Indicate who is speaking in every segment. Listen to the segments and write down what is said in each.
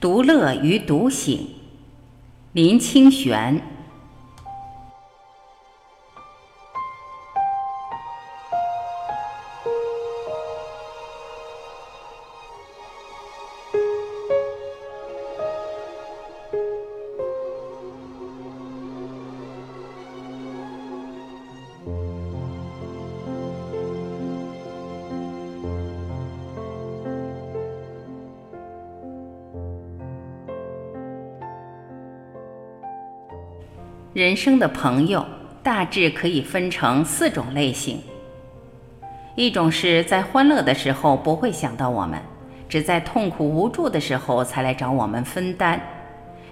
Speaker 1: 独乐与独醒，林清玄。人生的朋友大致可以分成四种类型：一种是在欢乐的时候不会想到我们，只在痛苦无助的时候才来找我们分担。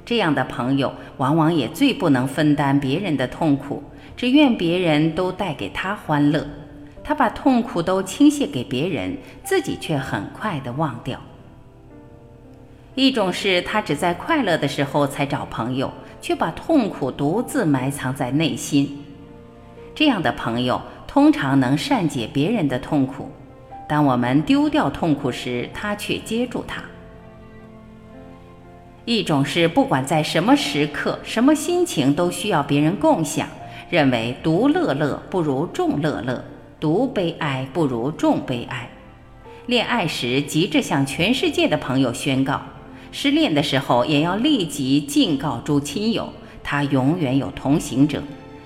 Speaker 1: 这样的朋友往往也最不能分担别人的痛苦，只愿别人都带给他欢乐。他把痛苦都倾泻给别人，自己却很快的忘掉。一种是他只在快乐的时候才找朋友。却把痛苦独自埋藏在内心，这样的朋友通常能善解别人的痛苦。当我们丢掉痛苦时，他却接住它。一种是不管在什么时刻、什么心情都需要别人共享，认为独乐乐不如众乐乐，独悲哀不如众悲哀。恋爱时急着向全世界的朋友宣告。失恋的时候，也要立即尽告诸亲友，他永远有同行者。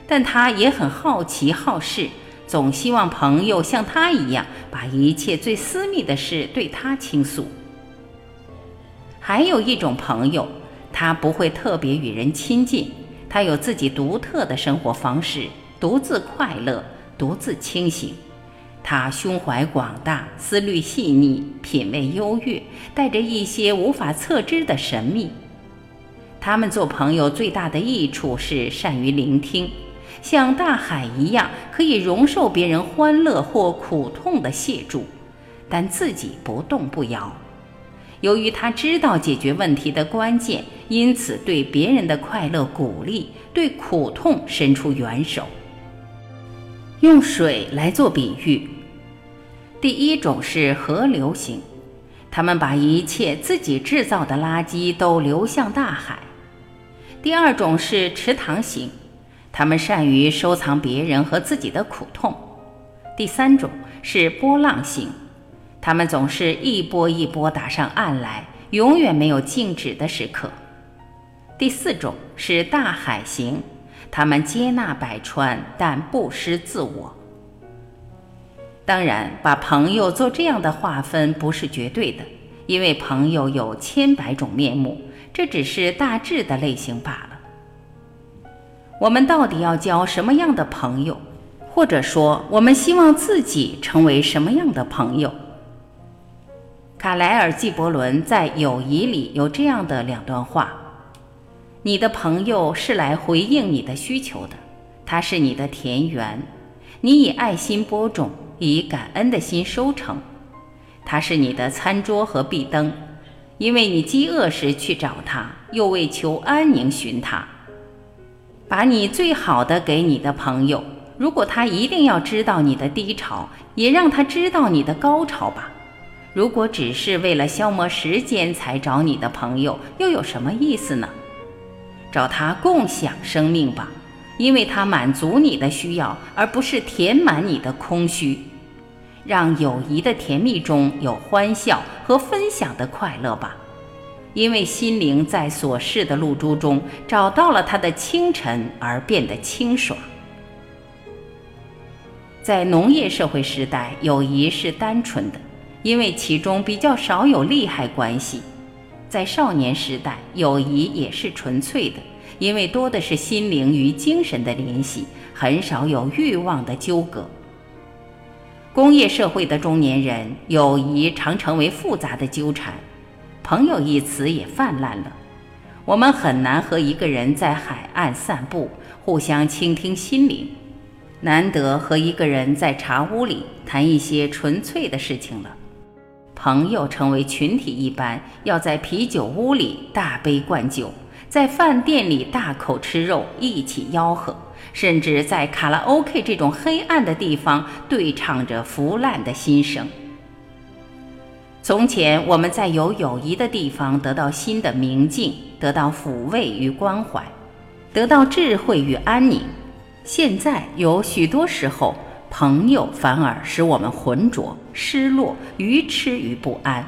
Speaker 1: 但他也很好奇好事，总希望朋友像他一样，把一切最私密的事对他倾诉。还有一种朋友，他不会特别与人亲近，他有自己独特的生活方式，独自快乐，独自清醒。他胸怀广大，思虑细腻，品味优越，带着一些无法测知的神秘。他们做朋友最大的益处是善于聆听，像大海一样，可以容受别人欢乐或苦痛的协助，但自己不动不摇。由于他知道解决问题的关键，因此对别人的快乐鼓励，对苦痛伸出援手。用水来做比喻，第一种是河流型，他们把一切自己制造的垃圾都流向大海；第二种是池塘型，他们善于收藏别人和自己的苦痛；第三种是波浪型，他们总是一波一波打上岸来，永远没有静止的时刻；第四种是大海型。他们接纳百川，但不失自我。当然，把朋友做这样的划分不是绝对的，因为朋友有千百种面目，这只是大致的类型罢了。我们到底要交什么样的朋友，或者说，我们希望自己成为什么样的朋友？卡莱尔·纪伯伦在《友谊》里有这样的两段话。你的朋友是来回应你的需求的，他是你的田园，你以爱心播种，以感恩的心收成；他是你的餐桌和壁灯，因为你饥饿时去找他，又为求安宁寻他。把你最好的给你的朋友，如果他一定要知道你的低潮，也让他知道你的高潮吧。如果只是为了消磨时间才找你的朋友，又有什么意思呢？找他共享生命吧，因为他满足你的需要，而不是填满你的空虚。让友谊的甜蜜中有欢笑和分享的快乐吧，因为心灵在琐事的露珠中找到了它的清晨，而变得清爽。在农业社会时代，友谊是单纯的，因为其中比较少有利害关系。在少年时代，友谊也是纯粹的，因为多的是心灵与精神的联系，很少有欲望的纠葛。工业社会的中年人，友谊常成为复杂的纠缠，朋友一词也泛滥了。我们很难和一个人在海岸散步，互相倾听心灵，难得和一个人在茶屋里谈一些纯粹的事情了。朋友成为群体一般，要在啤酒屋里大杯灌酒，在饭店里大口吃肉，一起吆喝，甚至在卡拉 OK 这种黑暗的地方对唱着腐烂的心声。从前我们在有友谊的地方得到新的明镜，得到抚慰与关怀，得到智慧与安宁。现在有许多时候，朋友反而使我们浑浊、失落、愚痴与不安。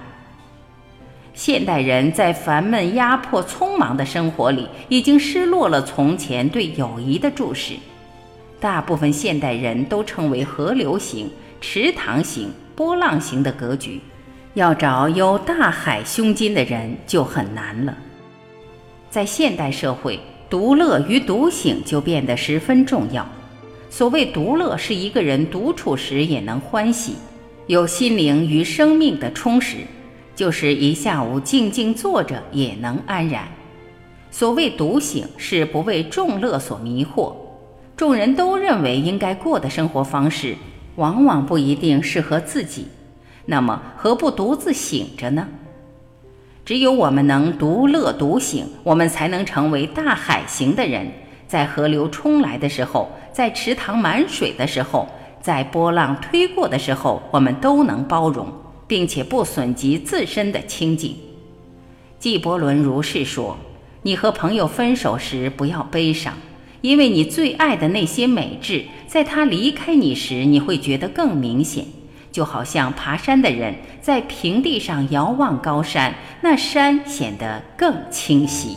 Speaker 1: 现代人在烦闷、压迫、匆忙的生活里，已经失落了从前对友谊的注视。大部分现代人都称为河流型、池塘型、波浪型的格局，要找有大海胸襟的人就很难了。在现代社会，独乐与独醒就变得十分重要。所谓独乐，是一个人独处时也能欢喜，有心灵与生命的充实。就是一下午静静坐着也能安然。所谓独醒，是不为众乐所迷惑。众人都认为应该过的生活方式，往往不一定适合自己。那么，何不独自醒着呢？只有我们能独乐独醒，我们才能成为大海型的人。在河流冲来的时候，在池塘满水的时候，在波浪推过的时候，我们都能包容。并且不损及自身的清净。纪伯伦如是说：“你和朋友分手时不要悲伤，因为你最爱的那些美质，在他离开你时，你会觉得更明显。就好像爬山的人在平地上遥望高山，那山显得更清晰。”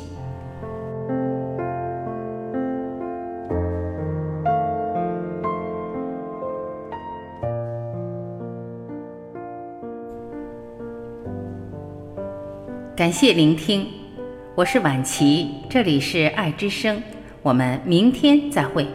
Speaker 1: 感谢聆听，我是晚琪，这里是爱之声，我们明天再会。